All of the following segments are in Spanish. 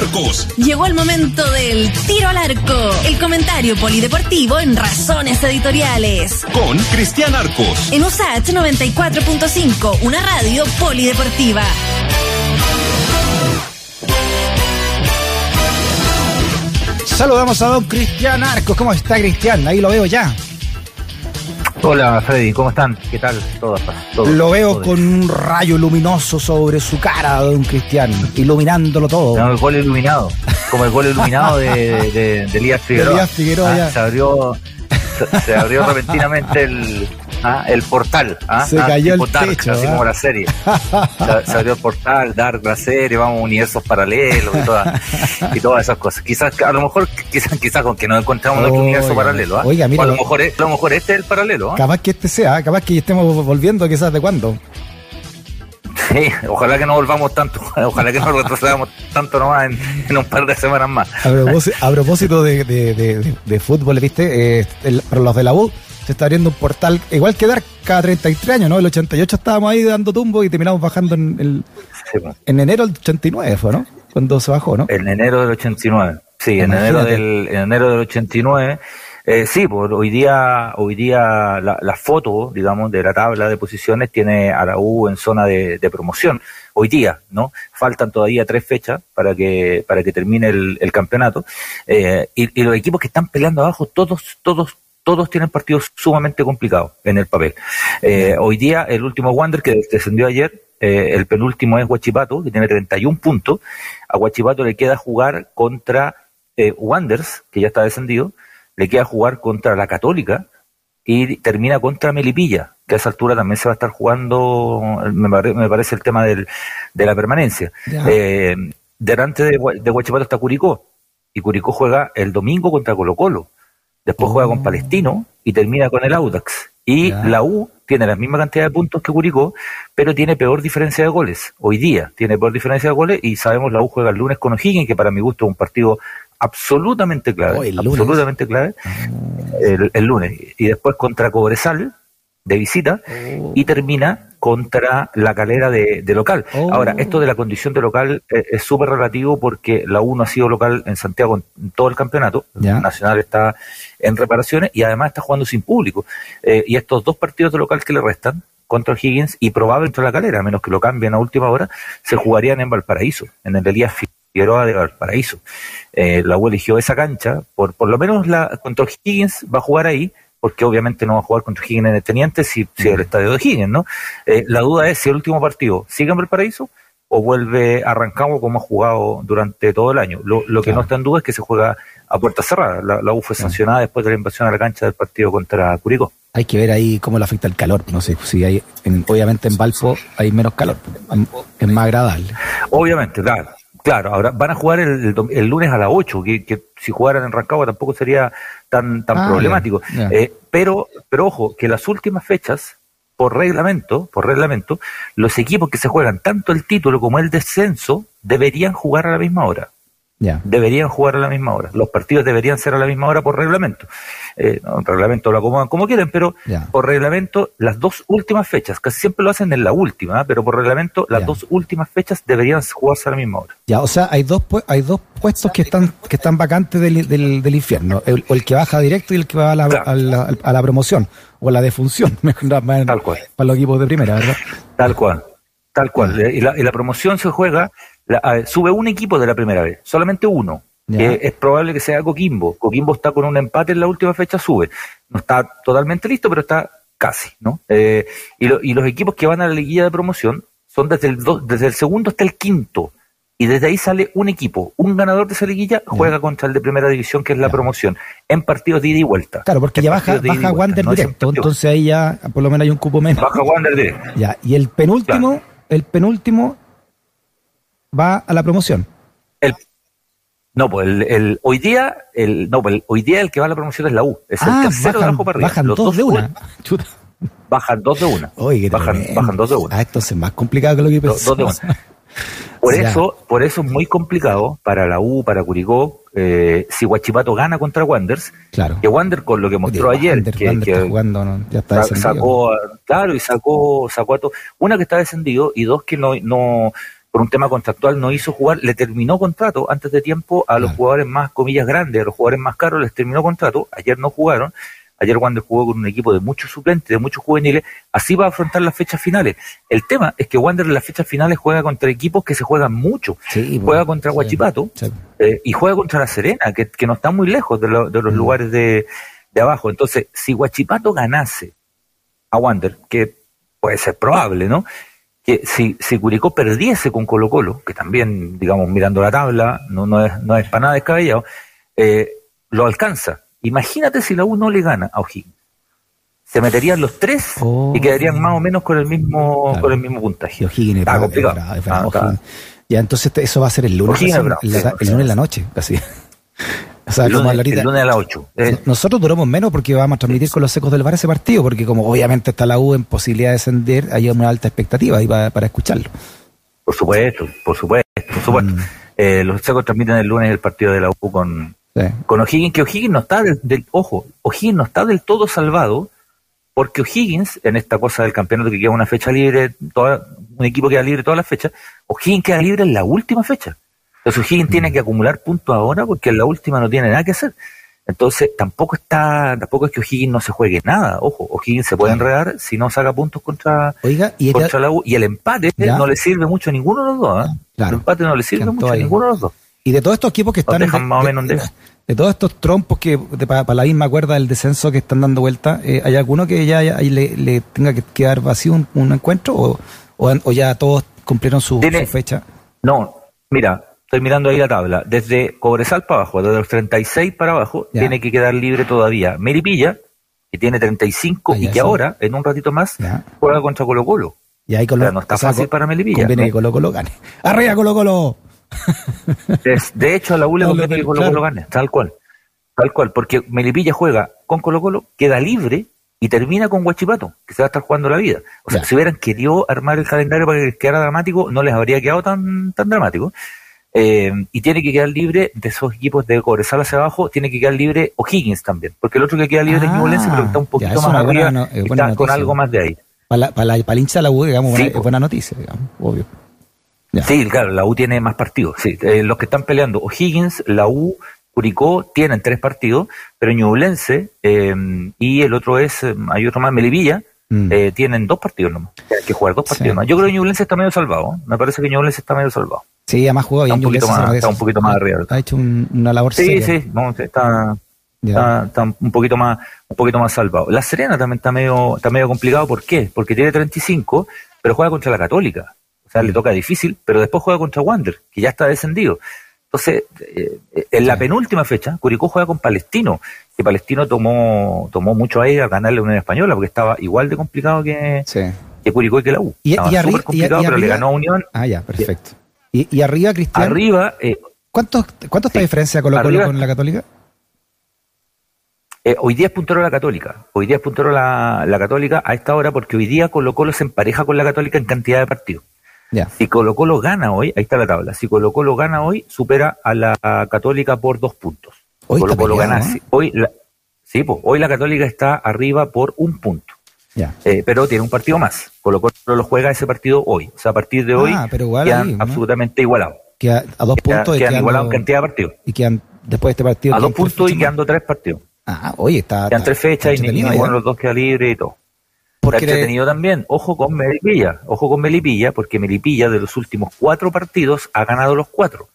Arcos. Llegó el momento del tiro al arco, el comentario polideportivo en Razones Editoriales. Con Cristian Arcos. En USAT 94.5, una radio polideportiva. Saludamos a don Cristian Arcos. ¿Cómo está Cristian? Ahí lo veo ya. Hola Freddy, ¿cómo están? ¿Qué tal? Todos, todos, lo veo todos. con un rayo luminoso sobre su cara, don Cristian, iluminándolo todo. No, el gol iluminado, como el gol iluminado de, de, de Elías Figueroa. Elías Figueroa, Ah, se abrió, se, se abrió repentinamente el, ah, el portal. ah, Se ah, cayó el Dark, techo, así ah. como la serie. Se, se abrió el portal, Dark, la serie, vamos, universos paralelos y todas, y todas esas cosas. Quizás, a lo mejor, quizás, quizás con que nos encontramos Oiga, universo paralelo. ah. oiga, mira, O a lo mejor, a lo mejor este es el paralelo. ah. Capaz que este sea, capaz que estemos volviendo quizás de cuándo. Sí, ojalá que no volvamos tanto, ojalá que no retrocedamos tanto nomás en, en un par de semanas más. A propósito, a propósito de, de- de- de- fútbol, ¿viste? Eh, el- para los de la U se está abriendo un portal, igual que Dark cada 33 años, ¿no? El 88 estábamos ahí dando tumbo y terminamos bajando en, el- Sí, pues, en enero del 89, fue, ¿no? Cuando se bajó, ¿no? en enero del 89. Sí, en enero del, en enero del 89. Eh, sí, pues hoy día, hoy día la, la foto, digamos, de la tabla de posiciones tiene a la U en zona de, de promoción. Hoy día, ¿no? Faltan todavía tres fechas para que, para que termine el, el campeonato. Eh, y, y los equipos que están peleando abajo, todos, todos, todos tienen partidos sumamente complicados en el papel. Eh, hoy día, el último Wander que descendió ayer, eh, el penúltimo es Huachipato, que tiene 31 puntos. A Huachipato le queda jugar contra eh, Wanders, que ya está descendido, le queda jugar contra la Católica y termina contra Melipilla, que a esa altura también se va a estar jugando, me, pare- me parece el tema del, de la permanencia. Eh, delante de, de Huachipato está Curicó, y Curicó juega el domingo contra Colo Colo, después juega con Palestino y termina con el Audax. Y Ya. la U tiene la misma cantidad de puntos que Curicó, pero tiene peor diferencia de goles. Hoy día tiene peor diferencia de goles y sabemos la U juega el lunes con O'Higgins, que para mi gusto es un partido absolutamente clave, Oh, el absolutamente clave, el, el lunes. Y después contra Cobresal, de visita, y termina contra la calera de, de local. Oh. Ahora, esto de la condición de local eh, es súper relativo porque la U no ha sido local en Santiago en todo el campeonato. Nacional está en reparaciones y además está jugando sin público. Eh, y estos dos partidos de local que le restan, contra Higgins y probable contra la calera, a menos que lo cambien a última hora, se jugarían en Valparaíso, en el Elías Figueroa de Valparaíso. Eh, la U eligió esa cancha, por, por lo menos la contra Higgins va a jugar ahí, porque obviamente no va a jugar contra Higgins en el Teniente si, si el estadio de Higgins, ¿no? Eh, la duda es si el último partido sigue en Valparaíso o vuelve a Rancagua como ha jugado durante todo el año. Lo, lo que Claro. no está en duda es que se juega a puerta cerrada. La, la U fue sancionada después de la invasión a la cancha del partido contra Curicó. Hay que ver ahí cómo le afecta el calor. No sé si hay, en- obviamente en Valpo hay menos calor, es más agradable. Obviamente, claro. Claro, ahora van a jugar el, el lunes a las 8, que, que si jugaran en Rancagua tampoco sería tan, tan Ah, problemático. Eh, pero, pero ojo, que las últimas fechas, por reglamento, por reglamento, los equipos que se juegan tanto el título como el descenso deberían jugar a la misma hora. Deberían jugar a la misma hora. Los partidos deberían ser a la misma hora por reglamento. Eh, no, el reglamento lo acomodan como quieren, pero por reglamento, las dos últimas fechas, casi siempre lo hacen en la última, ¿eh? pero por reglamento, las dos últimas fechas deberían jugarse a la misma hora. Ya, o sea, hay dos hay dos puestos que están que están vacantes del, del, del infierno, el, o el que baja directo y el que va a la, Claro. a la, a la promoción o a la defunción, Tal cual. para los equipos de primera, ¿verdad? Tal cual, tal cual. Eh, Y la, y la promoción se juega, la- a ver, sube un equipo de la primera vez, solamente uno. Que es probable que sea Coquimbo. Coquimbo está con un empate en la última fecha, sube. No está totalmente listo, pero está casi, ¿no? Eh, y, lo- y los equipos que van a la liguilla de promoción son desde el, do- desde el segundo hasta el quinto. Y desde ahí sale un equipo, un ganador de esa liguilla juega contra el de primera división, que es la promoción, en partidos de ida y vuelta. Claro, porque En ya baja, Wander no directo, entonces ahí ya por lo menos hay un cupo menos. Baja Wander directo. Ya, y el penúltimo, el penúltimo va a la promoción. El, no, pues el, el- hoy día, el, no, pues el- hoy día el que va a la promoción es la U. Es el ah, tercero de bajan, abajo para arriba. bajan Los dos de una. Chuta. Bajan dos de una. Oye, bajan, bajan dos de una. Ah, entonces más complicado que lo que Do- pensaba. dos de una. Por eso, por eso es muy complicado para la U, para Curicó, eh, si Huachipato gana contra Wanders, Claro. que Wander con lo que mostró Oye, ayer, Wander- que, Wander que está jugando, ¿no? ya está sacó, claro, y sacó, sacó a to- una que está descendido y dos que no, no, por un tema contractual no hizo jugar, le terminó contrato antes de tiempo a los jugadores más, comillas, grandes, a los jugadores más caros les terminó contrato, ayer no jugaron, ayer Wander jugó con un equipo de muchos suplentes, de muchos juveniles, así va a afrontar las fechas finales. El tema es que Wander en las fechas finales juega contra equipos que se juegan mucho, juega contra Huachipato eh, y juega contra La Serena, que, no está muy lejos de, los mm. lugares de, de abajo. Entonces, si Huachipato ganase a Wander, que puede ser probable, ¿no? Que si, si Curicó perdiese con Colo Colo, que también, digamos, mirando la tabla, no, no, es, no es para nada descabellado, eh, lo alcanza. Imagínate si la U no le gana a O'Higgins. Se meterían los tres y oh. quedarían más o menos con el mismo, con el mismo puntaje. O'Higgins está complicado. Ah, ya, entonces eso va a ser el lunes, el lunes en la noche, casi. O sea, el, lunes, a las 8. Eh. Nosotros duramos menos porque vamos a transmitir con los secos del bar ese partido, porque como obviamente está la U en posibilidad de descender, hay una alta expectativa ahí para, escucharlo. Por supuesto, por supuesto, por supuesto. Mm. Eh, los secos transmiten el lunes el partido de la U con, con O'Higgins, que O'Higgins no está del, ojo, O'Higgins no está del todo salvado, porque O'Higgins, en esta cosa del campeonato que queda una fecha libre, toda, un equipo queda libre todas las fechas, O'Higgins queda libre en la última fecha. Entonces O'Higgins tiene mm. que acumular puntos ahora porque en la última no tiene nada que hacer. Entonces tampoco está, tampoco es que O'Higgins no se juegue nada. Ojo, O'Higgins se puede enredar si no saca puntos contra, ¿y contra la U. Y el empate no le sirve mucho a ninguno de los dos. ¿eh? El empate no le sirve mucho a ninguno de los dos. Y de todos estos equipos que están... más o menos de, todos estos trompos que para, la misma cuerda del descenso que están dando vuelta, eh, ¿hay alguno que ya, le, tenga que quedar vacío un, encuentro o, o, ya todos cumplieron su fecha? No, mira, estoy mirando ahí la tabla, desde Cobresal para abajo, desde los 36 para abajo, tiene que quedar libre todavía Meripilla, que tiene 35 y que ahora, en un ratito más, juega contra Colo Colo. Y ahí Colo, no está fácil para Melipilla. Conviene que Colo Colo gane. ¡Arriba Colo Colo! de hecho, a la U le conviene que Colo Colo gane, tal cual. Tal cual, porque Melipilla juega con Colo Colo, queda libre y termina con Huachipato, que se va a estar jugando la vida. O sea, si hubieran querido armar el calendario para que quedara dramático, no les habría quedado tan, tan dramático. Eh, y tiene que quedar libre de esos equipos de Cobresal hacia abajo, tiene que quedar libre O'Higgins también, porque el otro que queda libre es Ñublense, pero está un poquito más arriba, está con algo más de ahí. Para la, la, hincha de la U, digamos, buena, es buena noticia, digamos, obvio. Sí, claro, la U tiene más partidos. Sí, eh, los que están peleando, O'Higgins, la U, Curicó, tienen tres partidos, pero Ñublense eh, y el otro es, hay otro más, Melivilla, mm. tienen dos partidos nomás. Hay que jugar dos partidos más. Yo creo que Ñublense está medio salvado. Me parece que Ñublense está medio salvado. Sí, además jugado bien. Está un, poquito más, está un poquito más arriba. Ha hecho una labor Sí, sí, está, está, un poquito más un poquito más salvado. La Serena también está medio está medio complicado, ¿por qué? Porque tiene 35, pero juega contra la Católica. O sea, le toca difícil, pero después juega contra Wander, que ya está descendido. Entonces, eh, en la penúltima fecha, Curicó juega con Palestino, que Palestino tomó tomó mucho ahí a ganarle a Unión Española, porque estaba igual de complicado que, que Curicó y que la U. Y, estaba súper complicado, pero le ganó a Unión. Ah, ya, perfecto. Y, arriba, Cristian. Arriba. Eh, ¿Cuánto, cuánto está diferencia Colo Colo con la Católica? Eh, hoy día es puntero la Católica. Hoy día es puntero la, la Católica a esta hora porque hoy día Colo Colo se empareja con la Católica en cantidad de partidos. Si Colo Colo gana hoy, ahí está la tabla. Si Colo Colo gana hoy, supera a la Católica por dos puntos. Hoy Colo Colo gana. Hoy la, sí, pues, hoy la Católica está arriba por un punto. Eh, pero tiene un partido más. Colo Colo lo juega ese partido hoy. O sea, a partir de hoy ah, pero quedan absolutamente igualados. Queda a dos puntos quedan, igualados en cantidad de partidos. Y quedan después de este partido. A dos puntos y quedando tres partidos. Ah, oye, está. Quedan tres fechas y ninguno de los dos queda libre y todo. Porque está entretenido también. Ojo con Melipilla. Ojo con Melipilla, porque Melipilla de los últimos cuatro partidos ha ganado los cuatro.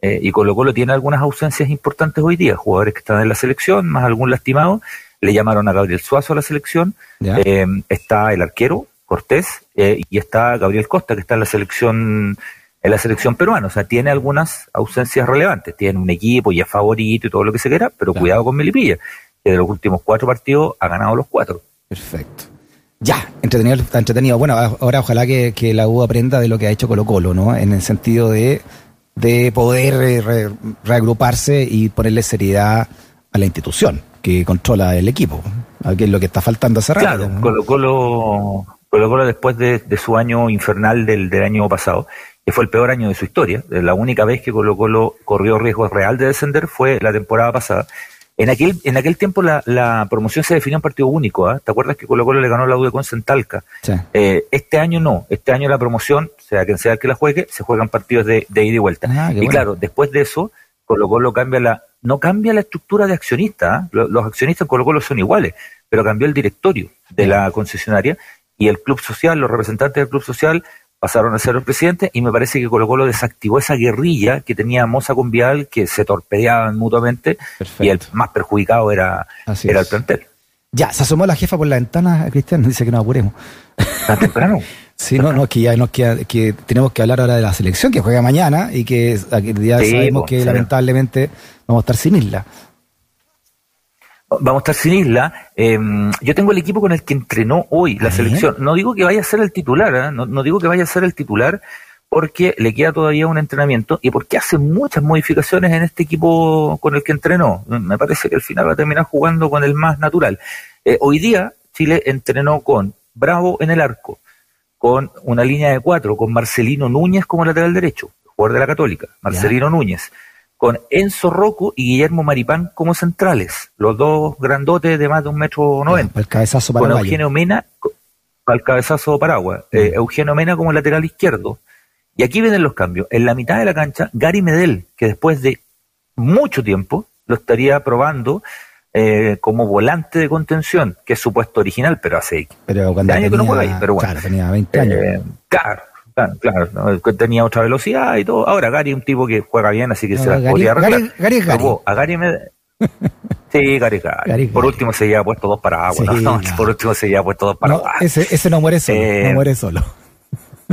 Eh, y Colo Colo tiene algunas ausencias importantes hoy día. Jugadores que están en la selección, más algún lastimado le llamaron a Gabriel Suazo a la selección, eh, está el arquero Cortés eh, y está Gabriel Costa que está en la selección en la selección peruana, o sea, tiene algunas ausencias relevantes, tiene un equipo y es favorito y todo lo que se quiera, pero cuidado con Melipilla, que de los últimos cuatro partidos ha ganado los cuatro. Perfecto. Ya, entretenido, está entretenido. Bueno, ahora ojalá que, la U aprenda de lo que ha hecho Colo Colo, ¿no? En el sentido de, de poder reagruparse y ponerle seriedad a la institución que controla el equipo, que es lo que está faltando hace rato. Claro, Colo Colo, Colo, después de, su año infernal del, año pasado, que fue el peor año de su historia, la única vez que Colo Colo corrió riesgo real de descender fue la temporada pasada, En aquel, en aquel tiempo la, la promoción se definió en partido único, ¿ah? ¿te acuerdas que Colo Colo le ganó la U de Conce en Talca? Sí. Eh, este año no, este año la promoción, sea quien sea el que la juegue, se juegan partidos de, de ida y vuelta. Ah, y bueno. claro, después de eso, Colo Colo cambia la, no cambia la estructura de accionistas. Lo- los accionistas en Colo Colo son iguales, pero cambió el directorio de la concesionaria y el club social, los representantes del club social pasaron a ser el presidente y me parece que Colo Colo desactivó esa guerrilla que tenía Moza con Vial, que se torpedeaban mutuamente Perfecto. y el más perjudicado era, Así era el plantel. Ya, se asomó la jefa por la ventana, Cristian, dice que nos apuremos. ¿Tan temprano? Sí, no, no, que ya nos queda, que tenemos que hablar ahora de la selección que juega mañana y que Sí, sabemos que lamentablemente vamos a estar sin isla. Vamos a estar sin isla. Eh, yo tengo el equipo con el que entrenó hoy la selección. No digo que vaya a ser el titular, ¿eh? no, no digo que vaya a ser el titular porque le queda todavía un entrenamiento y porque hace muchas modificaciones en este equipo con el que entrenó. Me parece que al final va a terminar jugando con el más natural. Eh, hoy día Chile entrenó con Bravo en el arco, con una línea de cuatro, con Marcelino Núñez como lateral derecho, jugador de la Católica, Marcelino Núñez, con Enzo Rocco y Guillermo Maripán como centrales, los dos grandotes de más de un metro noventa, El cabezazo con paraguayo. Eugenio Mena al cabezazo paraguas, eh, Eugenio Mena como lateral izquierdo. Y aquí vienen los cambios. En la mitad de la cancha, Gary Medel, que después de mucho tiempo lo estaría probando eh, como volante de contención, que es su puesto original, pero hace Pero cuando de año tenía, que no juega ahí, pero bueno. claro, tenía 20 años. eh, claro, claro, claro, tenía otra velocidad y todo. Ahora Gary es un tipo que juega bien, así que No, se las Gary- podría arreglar. Gary- Gary Gary. A Gary me... Sí, Gary, Gary. Gary, Por último se lleva puesto dos no. Por último se lleva puesto dos paraguas. ese, ese no muere solo, Eh, no muere solo.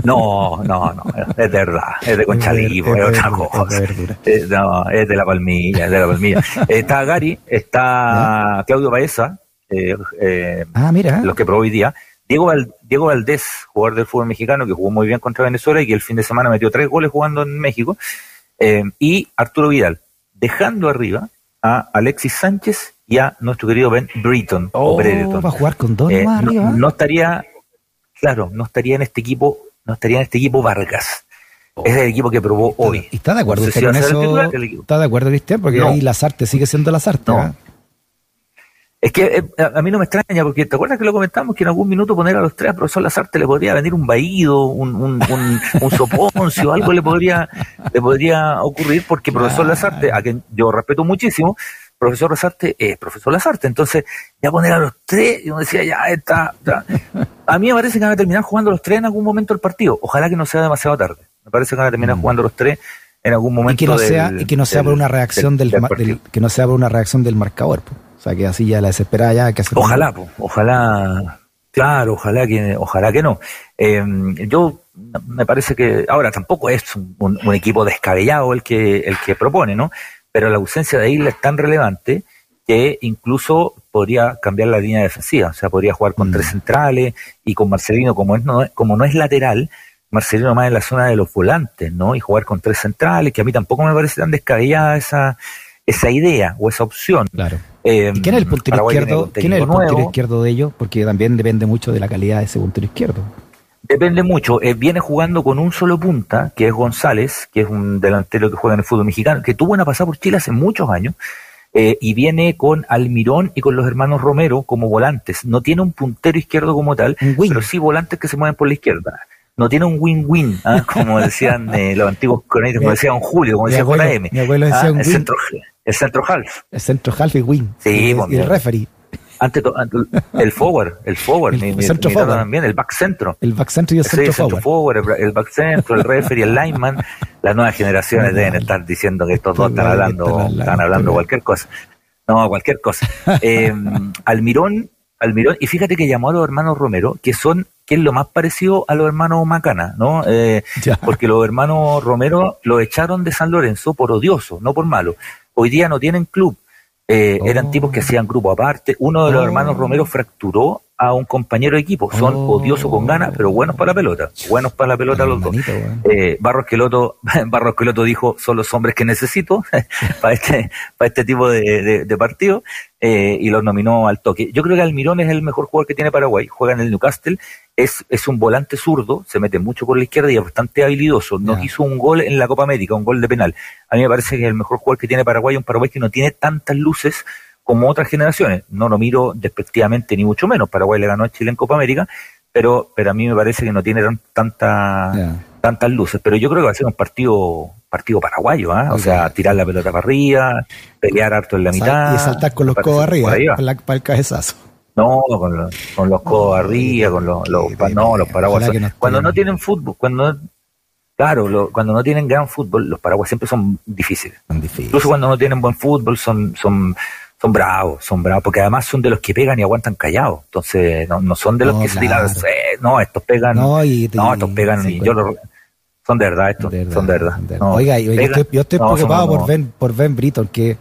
No, no, no, es de verdad, es de Conchalí, Es otra cosa. es. Eh, no, es de la palmilla, es de la palmilla. está Gary, está Claudio Baeza, eh, eh, Ah, mira. los que probó hoy día. Diego, Diego Valdés, jugador del fútbol mexicano, que jugó muy bien contra Venezuela y que el fin de semana metió tres goles jugando en México. Eh, y Arturo Vidal, dejando arriba a Alexis Sánchez y a nuestro querido Ben Britton. o Oh, Brereton. va a jugar con dos Eh, no, arriba. no estaría, claro, no estaría en este equipo, no estaría en este equipo Vargas. Es el equipo que probó hoy. ¿Y está de acuerdo No usted con eso? titular. ¿Está de acuerdo, Cristian? Porque No. ahí Lazarte sigue siendo Lazarte. No. ¿ah? Es que eh, a a mí no me extraña, porque te acuerdas que lo comentamos que en algún minuto poner a los tres al profesor Lazarte le podría venir un vaído, un, un, un, un soponcio, algo le podría, le podría ocurrir, porque profesor Lazarte, a quien yo respeto muchísimo, profesor Lazarte es profesor Lazarte, entonces ya poner a los tres, y uno decía, ya está, está. A mí me parece que van a terminar jugando los tres en algún momento del partido, ojalá que no sea demasiado tarde, me parece que van a terminar jugando los tres en algún momento Mm. Y que no del- sea, y que no sea del- por una reacción del, del- que no sea por una reacción del marcador. po. Sea que así ya la desesperada ya que Ojalá, po, ojalá, claro, ojalá que, ojalá que no. Eh, yo me parece que ahora tampoco es un, equipo descabellado el que el que propone, ¿no? Pero la ausencia de Isla es tan relevante que incluso podría cambiar la línea defensiva, o sea, podría jugar con Mm. tres centrales y con Marcelino como es no es- como no es lateral, Marcelino más en la zona de los volantes, ¿no? Y jugar con tres centrales, que a mí tampoco me parece tan descabellada esa esa idea o esa opción. Claro. Eh, ¿Y quién es el puntero Paraguay izquierdo? ¿Quién es el puntero izquierdo de ellos? Porque también depende mucho de la calidad de ese puntero izquierdo. Depende mucho. Eh, viene jugando con un solo punta, que es González, que es un delantero que juega en el fútbol mexicano, que tuvo una pasada por Chile hace muchos años, eh, y viene con Almirón y con los hermanos Romero como volantes. No tiene un puntero izquierdo como tal, pero sí volantes que se mueven por la izquierda. No tiene un win-win, ¿ah? como decían eh, los antiguos cronistas, como decía don Julio, como decía abuelo- JM. mi abuelo decía ¿ah? un el, win. centro, el centro half. El centro half y win. Sí, y, pues, y el referee. Ante to- ante- el forward, el forward, El mi, mi- centro mi forward. también, el back centro. El back centro y el Sí, centro el centro forward. forward, el, el back centro, el referee, el lineman. Las nuevas generaciones No, deben no. estar diciendo que estos dos están hablando, están hablando cualquier cosa. No, cualquier cosa. Eh, Almirón, Almirón, y fíjate que llamó a los hermanos Romero, que son, que es lo más parecido a los hermanos Macana, ¿no? Eh, porque los hermanos Romero los echaron de San Lorenzo por odioso, no por malo. Hoy día no tienen club. Eh, Oh. Eran tipos que hacían grupo aparte. Uno de los Oh. hermanos Romero fracturó a un compañero de equipo. Son Oh. odiosos con ganas, pero buenos para la pelota. Buenos para la pelota los dos. Eh, Barros Queloto, Barros Queloto dijo, son los hombres que necesito para este, para este tipo de, de- de partido, eh, y los nominó al toque. Yo creo que Almirón es el mejor jugador que tiene Paraguay, juega en el Newcastle, es, es un volante zurdo, se mete mucho por la izquierda y es bastante habilidoso. Nos Ya. hizo un gol en la Copa América, un gol de penal. A mí me parece que es el mejor jugador que tiene Paraguay, un Paraguay que no tiene tantas luces como otras generaciones. No lo miro despectivamente ni mucho menos. Paraguay le ganó a Chile en Copa América, pero, pero a mí me parece que no tiene tanta, tantas luces. Pero yo creo que va a ser un partido partido paraguayo, ¿ah? O sea, tirar la pelota para arriba, pelear harto en la mitad. Y saltar con los codos arriba, para, el cabezazo. No, con, los, con los codos arriba, con los, los, no, los paraguayos. cuando no tienen fútbol, cuando Claro, cuando no tienen gran fútbol, los paraguayos siempre son difíciles. son difíciles. Incluso cuando no tienen buen fútbol, son, son, son bravos, son bravos, porque además son de los que pegan y aguantan callados. Entonces, no, no son de los que se digan, eh, no, estos pegan, no, estos pegan, y yo lo, son de verdad estos, son de verdad. Oiga, yo, estoy, yo estoy preocupado por Ben, por Ben Britton, que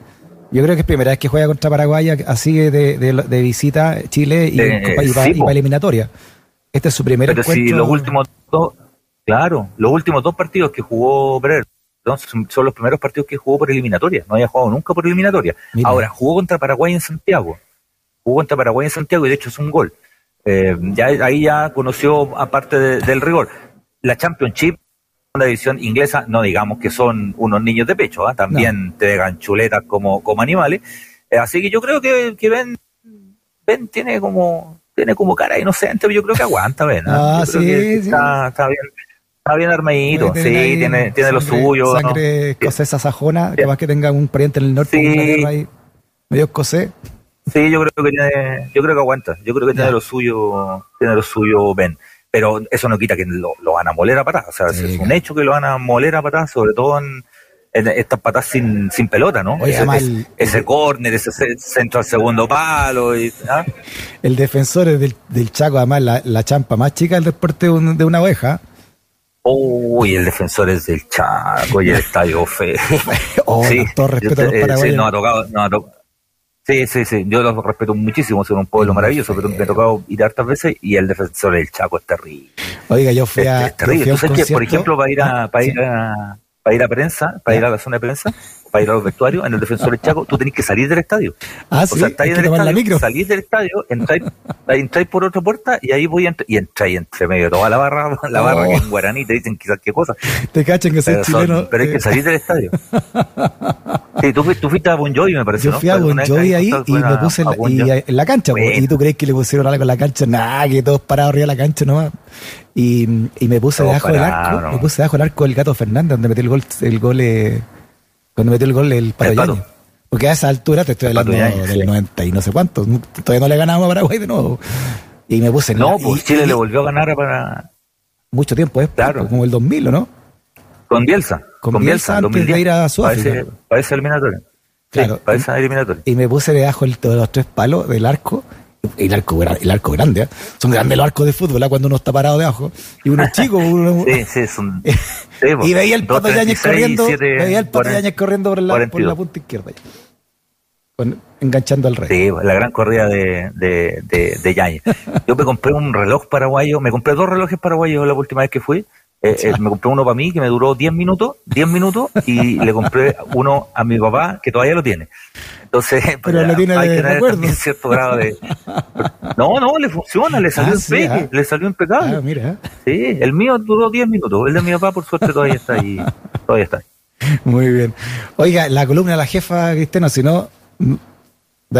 yo creo que es primera vez que juega contra Paraguay así de, de, visita Chile y, para eliminatoria. Este es su primer Pero si los últimos dos, claro, los últimos dos partidos que jugó Brer son, los primeros partidos que jugó por eliminatoria. No había jugado nunca por eliminatoria. Ahora, jugó contra Paraguay en Santiago. Jugó contra Paraguay en Santiago y de hecho es un gol. Eh, ya ahí ya conoció aparte del rigor. La Championship una división inglesa, no digamos que son unos niños de pecho, ¿ah? también te dejan chuletas como, como animales. Eh, así que yo creo que, que Ben, ben tiene como tiene como cara inocente, pero yo creo que aguanta, Ben. ¿ah? ah sí, Está, está, bien. Está bien armadito, sí, tiene, tiene lo suyo. Sangre escocesa sajona, que más que tenga un pariente en el norte, sí. ahí, medio escocés. Sí, yo creo que tiene, yo creo que aguanta, yo creo que tiene lo suyo, tiene lo suyo Ben pero eso no quita que lo, van a moler a patas. O sea, es un hecho que lo van a moler a patas, sobre todo en, estas patas sin, sin pelota, ¿no? ese, el, ese córner, ese centro al segundo palo. Y, ¿ah? El defensor es del, del Chaco, además, la, la, champa más chica del deporte de una oveja. Uy, el defensor es del Chaco y el estadio feo. oh, todo respeto a los paraguayos. Sí, no ha tocado, no ha tocado Sí, sí, sí. Yo los respeto muchísimo, son un pueblo maravilloso, pero me ha tocado ir hartas veces y el defensor del Chaco es terrible. Oiga, yo fui a. Es, terrible. que, por ejemplo, para ir a, para ir a, para ir a prensa, para ir a la zona de prensa, para ir a los vestuarios, en el defensor del Chaco, tú tenés que salir del estadio. Ah, o sea, estáis en el estadio, salís del estadio, entráis, entráis por otra puerta y ahí voy a y entráis entre medio de toda la barra, la barra que en guaraní te dicen quizás qué cosa. Te cachen que soy chileno. pero hay que salir del estadio. Sí, tú, tú, fuiste a Bon Jovi, me parece. Yo fui a Bon Jovi ahí y me puse en la, y, en la cancha. ¿Y tú crees que le pusieron algo en la cancha? Nada, que todos parados arriba de la cancha nomás. Y, y me puse debajo del arco, me puse debajo del arco el gato Fernández, donde metió el gol, el gol eh, cuando metió el gol el Paraguay. Porque a esa altura te estoy hablando del 90 y no sé cuánto. Todavía no le ganamos a Paraguay de nuevo. Y me puse No, pues Chile le volvió a ganar para. Mucho tiempo después, claro. como el 2000, ¿o no? Con Bielsa. Con, Bielsa, antes de ir a Sudáfrica. Parece, eliminatorio. Claro. parece eliminatorio. Y me puse debajo de los tres palos del arco el arco, el arco grande, ¿eh? son grandes los arcos de fútbol ¿eh? cuando uno está parado debajo. Y uno es chico, uno... sí, sí, son... y veía el Pato Yañez corriendo, veía el Pato Yañez corriendo por la, por la punta izquierda. enganchando al rey. Sí, la gran corrida de, de, de, de Yañez. Yo me compré un reloj paraguayo, me compré dos relojes paraguayos la última vez que fui. Eh, eh, me compré uno para mí que me duró 10 minutos, 10 minutos, y le compré uno a mi papá que todavía lo tiene. Entonces, pero lo tiene hay que tener cierto grado de. No, no, le funciona, le salió ah, ah. le salió impecable. Ah, mira. Sí, el mío duró 10 minutos, el de mi papá, por suerte, todavía está ahí. Todavía está Muy bien. Oiga, la columna de la jefa Cristiano, si no,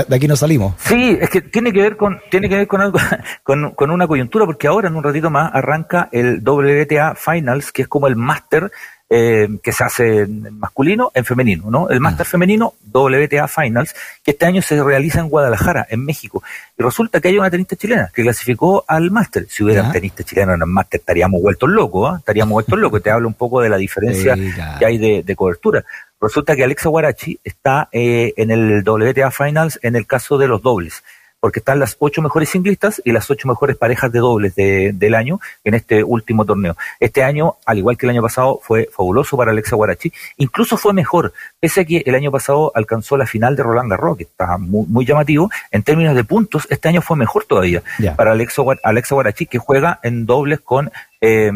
de, aquí no salimos. Sí, es que tiene que ver con tiene que ver con algo con, con, una coyuntura porque ahora en un ratito más arranca el WTA Finals, que es como el máster eh, que se hace en masculino, en femenino, ¿no? El máster femenino WTA Finals, que este año se realiza en Guadalajara, en México. Y resulta que hay una tenista chilena que clasificó al máster. Si hubiera tenista chileno en el máster estaríamos vueltos locos, ¿ah? Estaríamos vueltos locos. Te hablo un poco de la diferencia que hay de, de cobertura. Resulta que Alexa Guarachi está eh, en el WTA Finals en el caso de los dobles, porque están las ocho mejores singlistas y las ocho mejores parejas de dobles del año en este último torneo. Este año, al igual que el año pasado, fue fabuloso para Alexa Guarachi, incluso fue mejor, pese a que el año pasado alcanzó la final de Roland Garros, que está muy, llamativo, en términos de puntos, este año fue mejor todavía para Alexa, Alexa Guarachi, que juega en dobles con eh,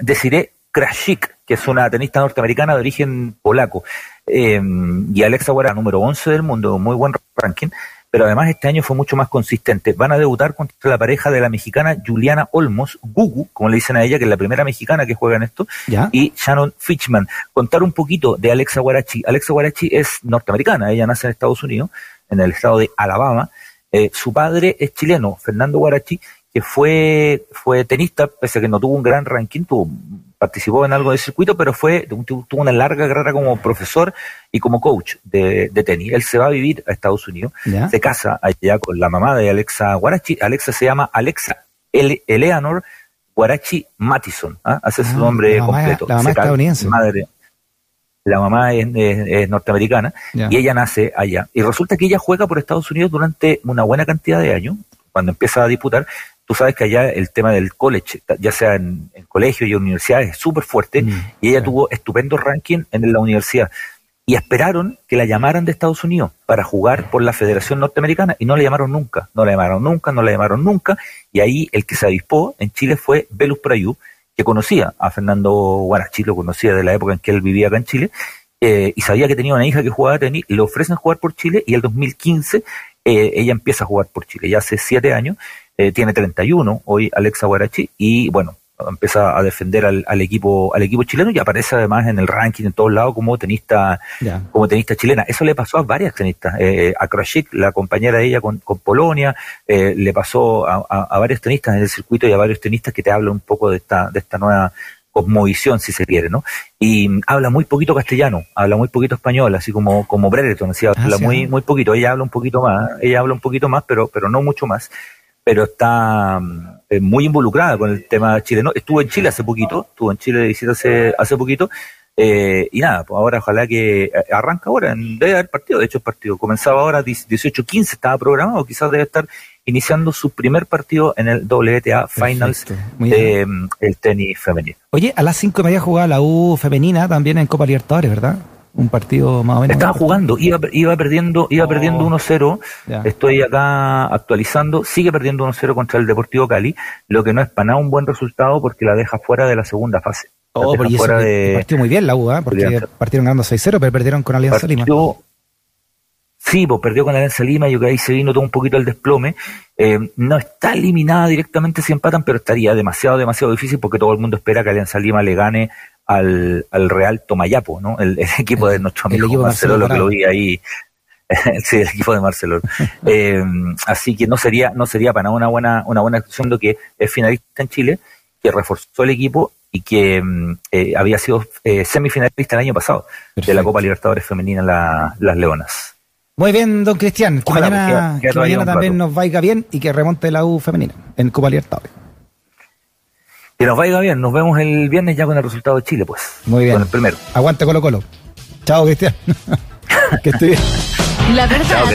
Desiree Krasik, que es una tenista norteamericana de origen polaco. Eh, y Alexa Guara, número 11 del mundo, muy buen ranking, pero además este año fue mucho más consistente. Van a debutar contra la pareja de la mexicana Juliana Olmos, Gugu, como le dicen a ella, que es la primera mexicana que juega en esto, y Shannon Fitchman. Contar un poquito de Alexa Guarachi. Alexa Guarachi es norteamericana, ella nace en Estados Unidos, en el estado de Alabama. Eh, su padre es chileno, Fernando Guarachi, que fue, fue tenista, pese a que no tuvo un gran ranking, tuvo, participó en algo del circuito, pero fue tuvo una larga carrera como profesor y como coach de, tenis. Él se va a vivir a Estados Unidos, se casa allá con la mamá de Alexa Guarachi. Alexa se llama Alexa Eleanor Guarachi Mattison, ¿ah? hace su ah, nombre completo. la mamá estadounidense. Madre, la mamá es, norteamericana y ella nace allá. Y resulta que ella juega por Estados Unidos durante una buena cantidad de años, cuando empieza a disputar, tú sabes que allá el tema del college, ya sea en, colegio y universidades, es súper fuerte, mm, y ella tuvo estupendo ranking en la universidad. Y esperaron que la llamaran de Estados Unidos para jugar por la Federación Norteamericana y no la llamaron nunca, no la llamaron nunca, no la llamaron nunca. Y ahí el que se avispó en Chile fue Belus Prayú, que conocía a Fernando Guarachi, lo conocía de la época en que él vivía acá en Chile, eh, y sabía que tenía una hija que jugaba tenis, le ofrecen jugar por Chile y el 2015 eh, ella empieza a jugar por Chile, ya hace siete años, eh, tiene 31 hoy Alexa Guarachi y bueno, empieza a defender al, equipo al equipo chileno y aparece además en el ranking en todos lados como tenista como tenista chilena. Eso le pasó a varias tenistas eh, a Krasik la compañera de ella con, Polonia eh, le pasó a, a, varios tenistas en el circuito y a varios tenistas que te hablan un poco de esta de esta nueva cosmovisión, si se quiere, ¿no? Y habla muy poquito castellano, habla muy poquito español, así como, como Brereton, así, habla ah, muy, muy poquito, ella habla un poquito más, ella habla un poquito más, pero, pero no mucho más pero está eh, muy involucrada con el tema chileno. Estuvo en Chile hace poquito, estuvo en Chile de visita hace, hace poquito, eh, y nada, pues ahora ojalá que eh, arranca ahora, debe haber partido, de hecho el partido comenzaba ahora 18-15, estaba programado, quizás debe estar iniciando su primer partido en el WTA Finals de mm, el tenis femenino. Oye, a las cinco y media jugaba la U femenina también en Copa Libertadores, ¿verdad? Un partido más o menos. Estaba jugando, iba, iba perdiendo, iba perdiendo 1-0. Estoy acá actualizando, sigue perdiendo 1-0 contra el Deportivo Cali, lo que no es para nada un buen resultado porque la deja fuera de la segunda fase. Oh, pero fuera de... partió muy bien la U, ¿eh? porque partieron ganando 6-0, pero perdieron con Alianza Lima. Sí, pues perdió con Alianza Lima, yo que ahí se vino todo un poquito el desplome. Eh, no está eliminada directamente si empatan, pero estaría demasiado, demasiado difícil porque todo el mundo espera que Alianza Lima le gane al, al Real Tomayapo, ¿no? El, equipo de nuestro amigo el Marcelo, lo que lo vi ahí. sí, el equipo de Marcelo. eh, así que no sería, no sería para nada una buena, una buena acción lo que es finalista en Chile, que reforzó el equipo y que mm, eh, había sido eh, semifinalista el año pasado de la Copa Libertadores Femenina Las Leonas. Muy bien, don Cristian, que mañana, que mañana también nos vaya bien y que remonte la U femenina en Copa Libertadores. Que nos vaya bien. Nos vemos el viernes ya con el resultado de Chile, pues. Muy bien. Con el primero. Aguante Colo Colo. Chao, Cristian. que esté bien. La verdad.